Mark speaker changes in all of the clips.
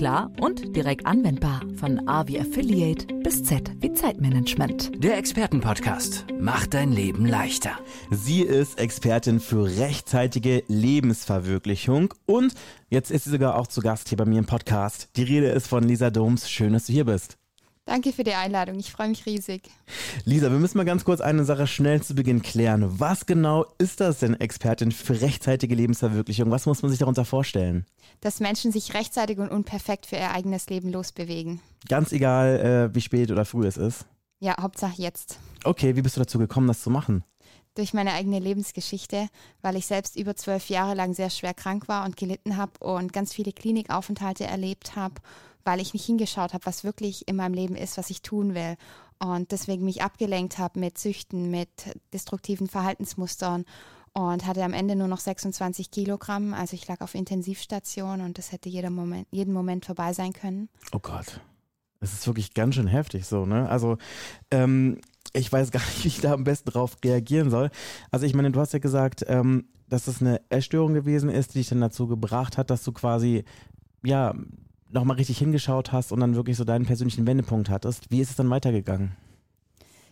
Speaker 1: klar und direkt anwendbar. Von A wie Affiliate bis Z wie Zeitmanagement.
Speaker 2: Der Expertenpodcast macht dein Leben leichter.
Speaker 3: Sie ist Expertin für rechtzeitige Lebensverwirklichung und jetzt ist sie sogar auch zu Gast hier bei mir im Podcast. Die Rede ist von Lisa Doms. Schön, dass du hier bist.
Speaker 4: Danke für die Einladung. Ich freue mich riesig.
Speaker 3: Lisa, wir müssen mal ganz kurz eine Sache schnell zu Beginn klären. Was genau ist das denn, Expertin für rechtzeitige Lebensverwirklichung? Was muss man sich darunter vorstellen?
Speaker 4: Dass Menschen sich rechtzeitig und unperfekt für ihr eigenes Leben losbewegen.
Speaker 3: Ganz egal, äh, wie spät oder früh es ist.
Speaker 4: Ja, Hauptsache jetzt.
Speaker 3: Okay, wie bist du dazu gekommen, das zu machen?
Speaker 4: Durch meine eigene Lebensgeschichte, weil ich selbst über zwölf Jahre lang sehr schwer krank war und gelitten habe und ganz viele Klinikaufenthalte erlebt habe weil ich nicht hingeschaut habe, was wirklich in meinem Leben ist, was ich tun will. Und deswegen mich abgelenkt habe mit Süchten, mit destruktiven Verhaltensmustern und hatte am Ende nur noch 26 Kilogramm. Also ich lag auf Intensivstation und das hätte jeder Moment, jeden Moment vorbei sein können.
Speaker 3: Oh Gott. Es ist wirklich ganz schön heftig so, ne? Also, ähm, ich weiß gar nicht, wie ich da am besten drauf reagieren soll. Also ich meine, du hast ja gesagt, ähm, dass das eine Essstörung gewesen ist, die dich dann dazu gebracht hat, dass du quasi, ja, nochmal richtig hingeschaut hast und dann wirklich so deinen persönlichen Wendepunkt hattest. Wie ist es dann weitergegangen?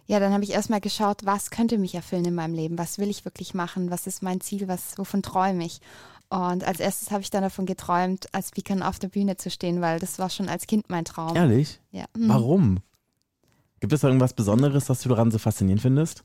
Speaker 4: Ja, dann habe ich erstmal geschaut, was könnte mich erfüllen in meinem Leben? Was will ich wirklich machen? Was ist mein Ziel? Was, wovon träume ich? Und als erstes habe ich dann davon geträumt, als Speaker auf der Bühne zu stehen, weil das war schon als Kind mein Traum.
Speaker 3: Ehrlich?
Speaker 4: Ja.
Speaker 3: Mhm. Warum? Gibt es da irgendwas Besonderes, was du daran so faszinierend findest?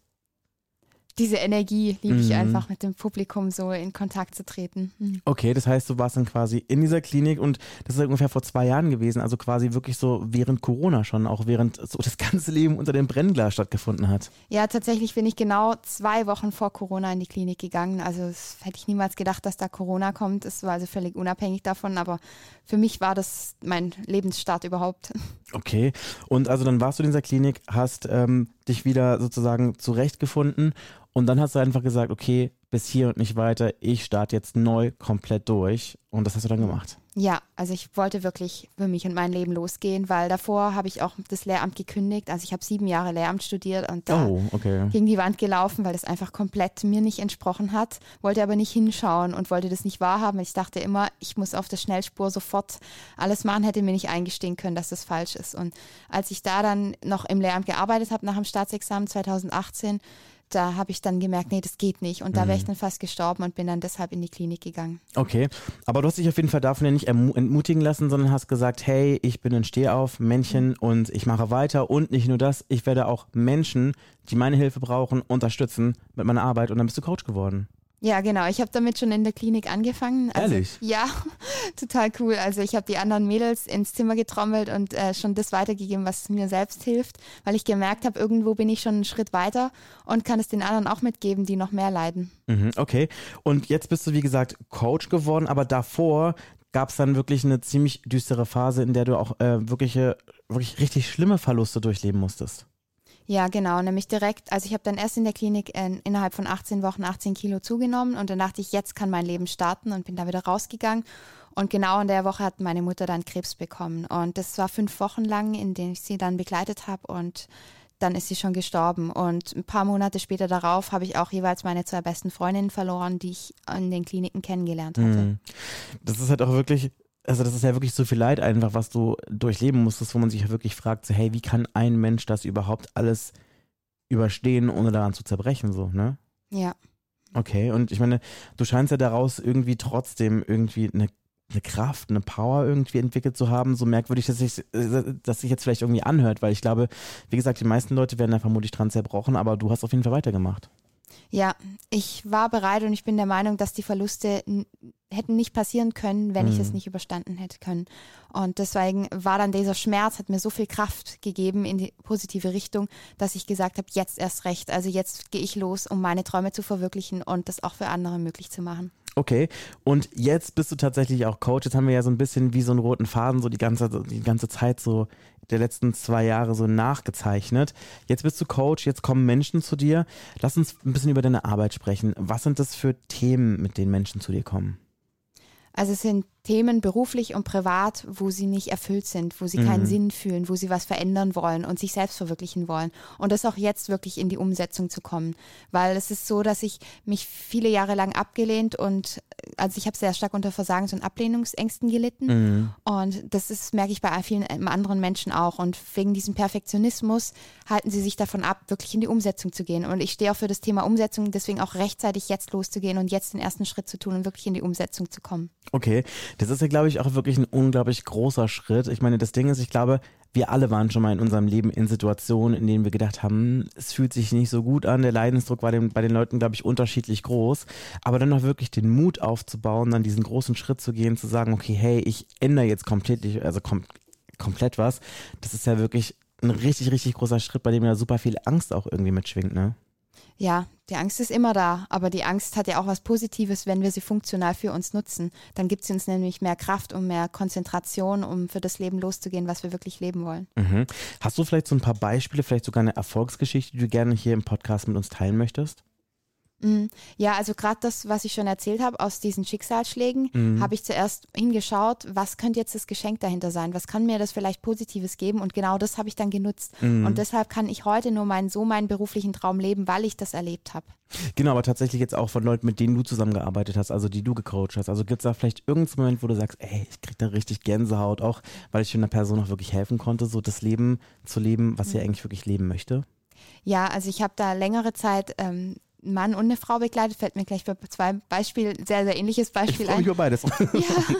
Speaker 4: Diese Energie liebe ich mhm. einfach, mit dem Publikum so in Kontakt zu treten. Mhm.
Speaker 3: Okay, das heißt, du warst dann quasi in dieser Klinik und das ist ungefähr vor zwei Jahren gewesen, also quasi wirklich so während Corona schon, auch während so das ganze Leben unter dem Brennglas stattgefunden hat.
Speaker 4: Ja, tatsächlich bin ich genau zwei Wochen vor Corona in die Klinik gegangen. Also hätte ich niemals gedacht, dass da Corona kommt. Es war also völlig unabhängig davon, aber für mich war das mein Lebensstart überhaupt.
Speaker 3: Okay, und also dann warst du in dieser Klinik, hast ähm, dich wieder sozusagen zurechtgefunden und dann hast du einfach gesagt, okay, bis hier und nicht weiter, ich starte jetzt neu komplett durch. Und das hast du dann gemacht.
Speaker 4: Ja, also ich wollte wirklich für mich und mein Leben losgehen, weil davor habe ich auch das Lehramt gekündigt. Also ich habe sieben Jahre Lehramt studiert und da
Speaker 3: oh, okay.
Speaker 4: gegen die Wand gelaufen, weil das einfach komplett mir nicht entsprochen hat. Wollte aber nicht hinschauen und wollte das nicht wahrhaben. Ich dachte immer, ich muss auf der Schnellspur sofort alles machen, hätte mir nicht eingestehen können, dass das falsch ist. Und als ich da dann noch im Lehramt gearbeitet habe nach dem Staatsexamen 2018, da habe ich dann gemerkt, nee, das geht nicht. Und da wäre ich mhm. dann fast gestorben und bin dann deshalb in die Klinik gegangen.
Speaker 3: Okay, aber du hast dich auf jeden Fall davon ja nicht entmutigen lassen, sondern hast gesagt, hey, ich bin ein Stehauf, Männchen mhm. und ich mache weiter. Und nicht nur das, ich werde auch Menschen, die meine Hilfe brauchen, unterstützen mit meiner Arbeit. Und dann bist du Coach geworden.
Speaker 4: Ja, genau. Ich habe damit schon in der Klinik angefangen.
Speaker 3: Also, Ehrlich?
Speaker 4: Ja, total cool. Also ich habe die anderen Mädels ins Zimmer getrommelt und äh, schon das weitergegeben, was mir selbst hilft, weil ich gemerkt habe, irgendwo bin ich schon einen Schritt weiter und kann es den anderen auch mitgeben, die noch mehr leiden.
Speaker 3: Mhm, okay. Und jetzt bist du, wie gesagt, Coach geworden, aber davor gab es dann wirklich eine ziemlich düstere Phase, in der du auch äh, wirkliche, wirklich richtig schlimme Verluste durchleben musstest.
Speaker 4: Ja, genau, nämlich direkt, also ich habe dann erst in der Klinik in, innerhalb von 18 Wochen 18 Kilo zugenommen und dann dachte ich, jetzt kann mein Leben starten und bin da wieder rausgegangen. Und genau in der Woche hat meine Mutter dann Krebs bekommen. Und das war fünf Wochen lang, in denen ich sie dann begleitet habe und dann ist sie schon gestorben. Und ein paar Monate später darauf habe ich auch jeweils meine zwei besten Freundinnen verloren, die ich in den Kliniken kennengelernt hatte. Mhm.
Speaker 3: Das ist halt auch wirklich also das ist ja wirklich so viel Leid einfach, was du durchleben musstest, wo man sich ja wirklich fragt, so, hey, wie kann ein Mensch das überhaupt alles überstehen, ohne daran zu zerbrechen, so, ne?
Speaker 4: Ja.
Speaker 3: Okay, und ich meine, du scheinst ja daraus irgendwie trotzdem irgendwie eine, eine Kraft, eine Power irgendwie entwickelt zu haben, so merkwürdig, dass sich dass sich jetzt vielleicht irgendwie anhört, weil ich glaube, wie gesagt, die meisten Leute werden da vermutlich dran zerbrochen, aber du hast auf jeden Fall weitergemacht.
Speaker 4: Ja, ich war bereit und ich bin der Meinung, dass die Verluste hätten nicht passieren können, wenn mhm. ich es mhm. nicht überstanden hätte können. Und deswegen war dann dieser Schmerz, hat mir so viel Kraft gegeben in die positive Richtung, dass ich gesagt habe, jetzt erst recht. Also jetzt gehe ich los, um meine Träume zu verwirklichen und das auch für andere möglich zu machen.
Speaker 3: Okay, und jetzt bist du tatsächlich auch Coach. Jetzt haben wir ja so ein bisschen wie so einen roten Faden so die ganze, die ganze Zeit so der letzten zwei Jahre so nachgezeichnet. Jetzt bist du Coach, jetzt kommen Menschen zu dir. Lass uns ein bisschen über deine Arbeit sprechen. Was sind das für Themen, mit denen Menschen zu dir kommen?
Speaker 4: Also es sind Themen beruflich und privat, wo sie nicht erfüllt sind, wo sie
Speaker 3: Mhm.
Speaker 4: keinen Sinn fühlen, wo sie was verändern wollen und sich selbst verwirklichen wollen. Und das auch jetzt wirklich in die Umsetzung zu kommen. Weil es ist so, dass ich mich viele Jahre lang abgelehnt und also ich habe sehr stark unter Versagens- und Ablehnungsängsten gelitten.
Speaker 3: Mhm.
Speaker 4: Und das ist, merke ich bei vielen ähm, anderen Menschen auch. Und wegen diesem Perfektionismus halten sie sich davon ab, wirklich in die Umsetzung zu gehen. Und ich stehe auch für das Thema Umsetzung, deswegen auch rechtzeitig jetzt loszugehen und jetzt den ersten Schritt zu tun und wirklich in die Umsetzung zu kommen.
Speaker 3: Okay, das ist ja, glaube ich, auch wirklich ein unglaublich großer Schritt. Ich meine, das Ding ist, ich glaube, wir alle waren schon mal in unserem Leben in Situationen, in denen wir gedacht haben, es fühlt sich nicht so gut an. Der Leidensdruck war den, bei den Leuten, glaube ich, unterschiedlich groß. Aber dann noch wirklich den Mut aufzubauen, dann diesen großen Schritt zu gehen, zu sagen, okay, hey, ich ändere jetzt komplett, also kom komplett was. Das ist ja wirklich ein richtig, richtig großer Schritt, bei dem ja super viel Angst auch irgendwie mitschwingt, ne?
Speaker 4: Ja, die Angst ist immer da, aber die Angst hat ja auch was Positives, wenn wir sie funktional für uns nutzen. Dann gibt sie uns nämlich mehr Kraft und mehr Konzentration, um für das Leben loszugehen, was wir wirklich leben wollen.
Speaker 3: Mhm. Hast du vielleicht so ein paar Beispiele, vielleicht sogar eine Erfolgsgeschichte, die du gerne hier im Podcast mit uns teilen möchtest?
Speaker 4: Mhm. Ja, also gerade das, was ich schon erzählt habe aus diesen Schicksalsschlägen,
Speaker 3: Mhm.
Speaker 4: habe ich zuerst hingeschaut, was könnte jetzt das Geschenk dahinter sein? Was kann mir das vielleicht Positives geben? Und genau das habe ich dann genutzt.
Speaker 3: Mhm.
Speaker 4: Und deshalb kann ich heute nur meinen, so meinen beruflichen Traum leben, weil ich das erlebt habe.
Speaker 3: Genau, aber tatsächlich jetzt auch von Leuten, mit denen du zusammengearbeitet hast, also die du gecoacht hast. Also gibt es da vielleicht irgendeinen Moment, wo du sagst, ey, ich krieg da richtig Gänsehaut, auch weil ich einer Person auch wirklich helfen konnte, so das Leben zu leben, was sie eigentlich wirklich leben möchte?
Speaker 4: Ja, also ich habe da längere Zeit ähm, Mann und eine Frau begleitet, fällt mir gleich bei zwei Beispiel, sehr, sehr ähnliches
Speaker 3: Ich
Speaker 4: Beispiel
Speaker 3: freue
Speaker 4: ein.
Speaker 3: mich über beides.
Speaker 4: Ja,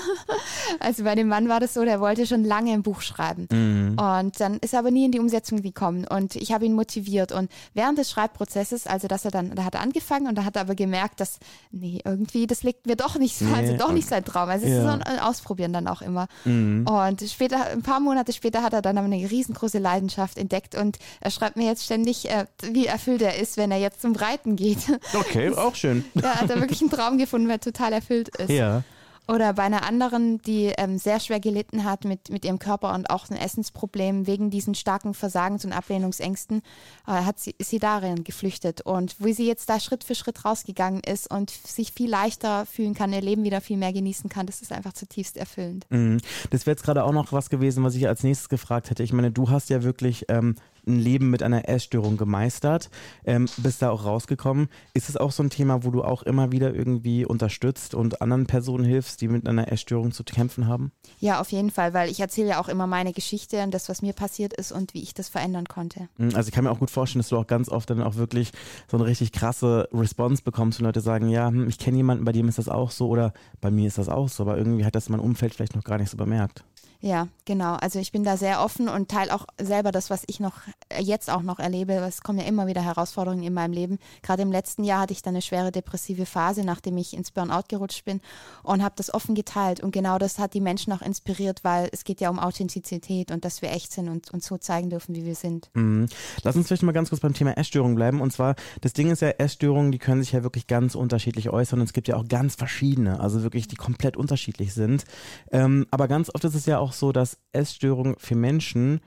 Speaker 4: also bei dem Mann war das so, der wollte schon lange ein Buch schreiben.
Speaker 3: Mhm.
Speaker 4: Und dann ist er aber nie in die Umsetzung gekommen. Und ich habe ihn motiviert. Und während des Schreibprozesses, also dass er dann, da hat er angefangen und da hat er aber gemerkt, dass, nee, irgendwie, das liegt mir doch nicht so,
Speaker 3: Nee,
Speaker 4: also doch nicht sein Traum. Also es
Speaker 3: Ja.
Speaker 4: ist so ein Ausprobieren dann auch immer.
Speaker 3: Mhm.
Speaker 4: Und später, ein paar Monate später hat er dann aber eine riesengroße Leidenschaft entdeckt und er schreibt mir jetzt ständig, äh, wie erfüllt er ist, wenn er jetzt zum Reiten geht.
Speaker 3: Okay, auch schön.
Speaker 4: Ja, hat er wirklich einen Traum gefunden, weil er total erfüllt ist.
Speaker 3: Ja.
Speaker 4: Oder bei einer anderen, die ähm, sehr schwer gelitten hat mit, mit ihrem Körper und auch ein Essensproblem wegen diesen starken Versagens- und Ablehnungsängsten, äh, hat sie, ist sie darin geflüchtet. Und wie sie jetzt da Schritt für Schritt rausgegangen ist und sich viel leichter fühlen kann, ihr Leben wieder viel mehr genießen kann, das ist einfach zutiefst erfüllend.
Speaker 3: Mhm. Das wäre jetzt gerade auch noch was gewesen, was ich als nächstes gefragt hätte. Ich meine, du hast ja wirklich ähm, ein Leben mit einer Essstörung gemeistert, ähm, bist da auch rausgekommen. Ist es auch so ein Thema, wo du auch immer wieder irgendwie unterstützt und anderen Personen hilfst, die mit einer Essstörung zu kämpfen haben?
Speaker 4: Ja, auf jeden Fall, weil ich erzähle ja auch immer meine Geschichte und das, was mir passiert ist und wie ich das verändern konnte.
Speaker 3: Mhm, Also ich kann mir auch gut vorstellen, dass du auch ganz oft dann auch wirklich so eine richtig krasse Response bekommst, wenn Leute sagen, ja, hm, ich kenne jemanden, bei dem ist das auch so oder bei mir ist das auch so, aber irgendwie hat das mein Umfeld vielleicht noch gar nicht so bemerkt.
Speaker 4: Ja, genau. Also ich bin da sehr offen und teile auch selber das, was ich noch äh, jetzt auch noch erlebe. Es kommen ja immer wieder Herausforderungen in meinem Leben. Gerade im letzten Jahr hatte ich dann eine schwere depressive Phase, nachdem ich ins Burnout gerutscht bin und habe das offen geteilt. Und genau das hat die Menschen auch inspiriert, weil es geht ja um Authentizität und dass wir echt sind und uns so zeigen dürfen, wie wir sind.
Speaker 3: Mhm. Lass uns vielleicht mal ganz kurz beim Thema Essstörung bleiben. Und zwar, das Ding ist ja, Essstörungen, die können sich ja wirklich ganz unterschiedlich äußern. Und es gibt ja auch ganz verschiedene, also wirklich, die komplett unterschiedlich sind. Ähm, aber ganz oft ist es ja auch so, dass Essstörungen für Menschen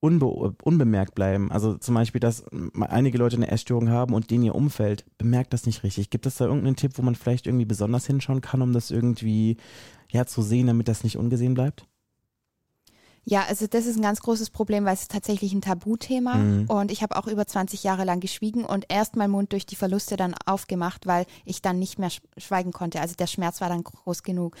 Speaker 3: unbe unbemerkt bleiben. Also zum Beispiel, dass einige Leute eine Essstörung haben und denen ihr Umfeld bemerkt das nicht richtig. Gibt es da irgendeinen Tipp, wo man vielleicht irgendwie besonders hinschauen kann, um das irgendwie ja, zu sehen, damit das nicht ungesehen bleibt?
Speaker 4: Ja, also das ist ein ganz großes Problem, weil es ist tatsächlich ein Tabuthema
Speaker 3: Mhm.
Speaker 4: und ich habe auch über 20 Jahre lang geschwiegen und erst meinen Mund durch die Verluste dann aufgemacht, weil ich dann nicht mehr sch- schweigen konnte. Also der Schmerz war dann groß genug.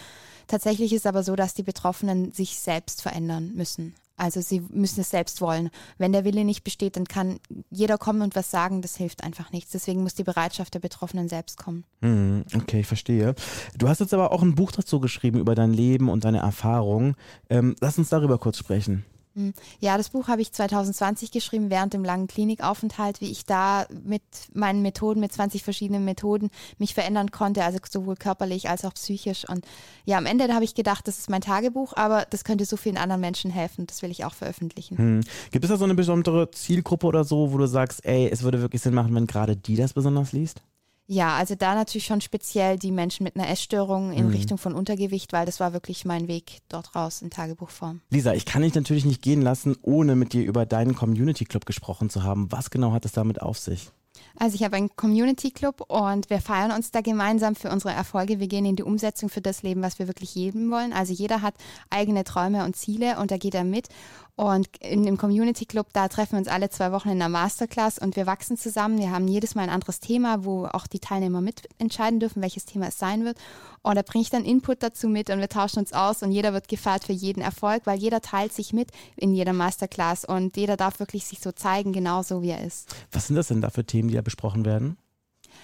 Speaker 4: Tatsächlich ist aber so, dass die Betroffenen sich selbst verändern müssen. Also sie müssen es selbst wollen. Wenn der Wille nicht besteht, dann kann jeder kommen und was sagen, das hilft einfach nichts. Deswegen muss die Bereitschaft der Betroffenen selbst kommen.
Speaker 3: Hm, Okay, ich verstehe. Du hast jetzt aber auch ein Buch dazu geschrieben über dein Leben und deine Erfahrungen. Ähm, lass uns darüber kurz sprechen.
Speaker 4: Hm. Ja, das Buch habe ich 2020 geschrieben, während dem langen Klinikaufenthalt, wie ich da mit meinen Methoden, mit 20 verschiedenen Methoden mich verändern konnte, also sowohl körperlich als auch psychisch. Und ja, am Ende habe ich gedacht, das ist mein Tagebuch, aber das könnte so vielen anderen Menschen helfen. Das will ich auch veröffentlichen.
Speaker 3: Hm. Gibt es da so eine besondere Zielgruppe oder so, wo du sagst, ey, es würde wirklich Sinn machen, wenn gerade die das besonders liest?
Speaker 4: Ja, also da natürlich schon speziell die Menschen mit einer Essstörung in
Speaker 3: Mhm.
Speaker 4: Richtung von Untergewicht, weil das war wirklich mein Weg dort raus in Tagebuchform.
Speaker 3: Lisa, ich kann dich natürlich nicht gehen lassen, ohne mit dir über deinen Community Club gesprochen zu haben. Was genau hat es damit auf sich?
Speaker 4: Also ich habe einen Community Club und wir feiern uns da gemeinsam für unsere Erfolge. Wir gehen in die Umsetzung für das Leben, was wir wirklich leben wollen. Also jeder hat eigene Träume und Ziele und da geht er mit. Und in dem Community Club, da treffen wir uns alle zwei Wochen in einer Masterclass und wir wachsen zusammen. Wir haben jedes Mal ein anderes Thema, wo auch die Teilnehmer mitentscheiden dürfen, welches Thema es sein wird. Und da bringe ich dann Input dazu mit und wir tauschen uns aus und jeder wird gefeiert für jeden Erfolg, weil jeder teilt sich mit in jeder Masterclass und jeder darf wirklich sich so zeigen, genauso wie er ist.
Speaker 3: Was sind das denn da für Themen, die da besprochen werden?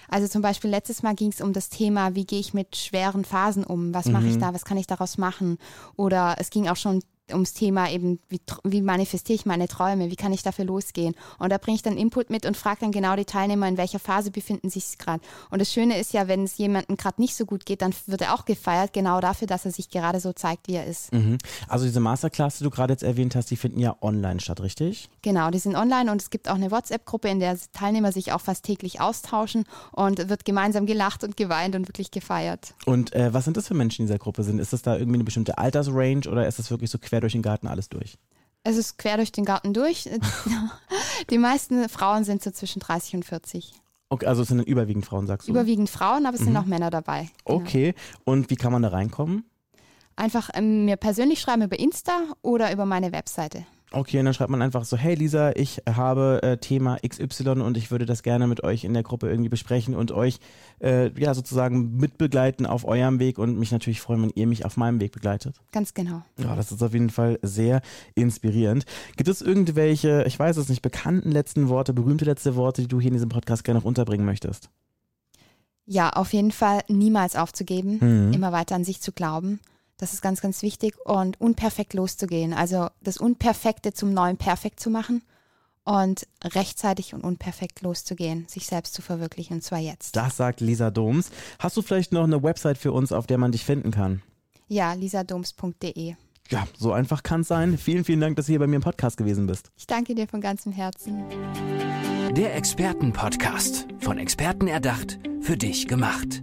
Speaker 4: Also zum Beispiel letztes Mal ging es um das Thema, wie gehe ich mit schweren Phasen um? Was mache ich
Speaker 3: Mhm.
Speaker 4: da? Was kann ich daraus machen? Oder es ging auch schon ums Thema eben, wie, wie manifestiere ich meine Träume? Wie kann ich dafür losgehen? Und da bringe ich dann Input mit und frage dann genau die Teilnehmer, in welcher Phase befinden sie sich gerade. Und das Schöne ist ja, wenn es jemandem gerade nicht so gut geht, dann wird er auch gefeiert, genau dafür, dass er sich gerade so zeigt, wie er ist.
Speaker 3: Mhm. Also diese Masterclass, die du gerade jetzt erwähnt hast, die finden ja online statt, richtig?
Speaker 4: Genau, die sind online und es gibt auch eine WhatsApp-Gruppe, in der Teilnehmer sich auch fast täglich austauschen und wird gemeinsam gelacht und geweint und wirklich gefeiert.
Speaker 3: Und äh, was sind das für Menschen in dieser Gruppe sind? Ist das da irgendwie eine bestimmte Altersrange oder ist das wirklich so quer durch den Garten alles durch?
Speaker 4: Es ist quer durch den Garten durch. Die meisten Frauen sind so zwischen 30 und 40.
Speaker 3: Okay, also es sind überwiegend Frauen, sagst du?
Speaker 4: Überwiegend Frauen, aber es sind auch Männer dabei. Genau.
Speaker 3: Okay, und wie kann man da reinkommen?
Speaker 4: Einfach ähm, mir persönlich schreiben über Insta oder über meine Webseite.
Speaker 3: Okay, und dann schreibt man einfach so, hey Lisa, ich habe äh, Thema XY und ich würde das gerne mit euch in der Gruppe irgendwie besprechen und euch äh, ja sozusagen mitbegleiten auf eurem Weg und mich natürlich freuen, wenn ihr mich auf meinem Weg begleitet.
Speaker 4: Ganz genau.
Speaker 3: Ja, das ist auf jeden Fall sehr inspirierend. Gibt es irgendwelche, ich weiß es nicht, bekannten letzten Worte, berühmte letzte Worte, die du hier in diesem Podcast gerne noch unterbringen möchtest?
Speaker 4: Ja, auf jeden Fall niemals aufzugeben,
Speaker 3: Mhm.
Speaker 4: immer weiter an sich zu glauben. Das ist ganz, ganz wichtig und unperfekt loszugehen. Also das Unperfekte zum neuen Perfekt zu machen und rechtzeitig und unperfekt loszugehen, sich selbst zu verwirklichen und zwar jetzt.
Speaker 3: Das sagt Lisa Doms. Hast du vielleicht noch eine Website für uns, auf der man dich finden kann?
Speaker 4: Ja, lisadoms.de.
Speaker 3: Ja, so einfach kann es sein. Vielen, vielen Dank, dass du hier bei mir im Podcast gewesen bist.
Speaker 4: Ich danke dir von ganzem Herzen.
Speaker 2: Der Expertenpodcast. Von Experten erdacht, für dich gemacht.